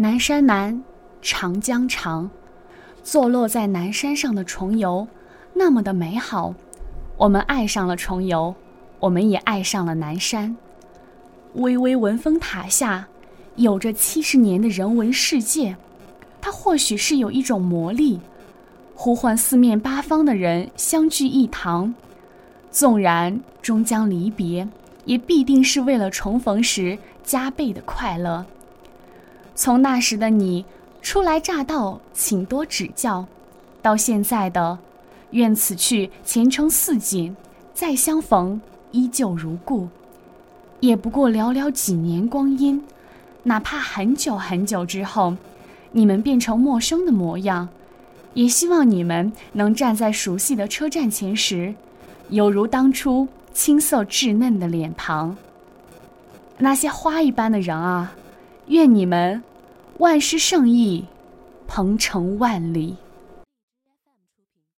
南山南，长江长，坐落在南山上的重游，那么的美好。我们爱上了重游，我们也爱上了南山。巍巍文峰塔下，有着七十年的人文世界，它或许是有一种魔力，呼唤四面八方的人相聚一堂。纵然终将离别，也必定是为了重逢时加倍的快乐。从那时的你初来乍到，请多指教，到现在的愿此去前程似锦，再相逢依旧如故，也不过寥寥几年光阴。哪怕很久很久之后，你们变成陌生的模样，也希望你们能站在熟悉的车站前时，有如当初青涩稚嫩的脸庞。那些花一般的人啊，愿你们。万事胜意，鹏程万里。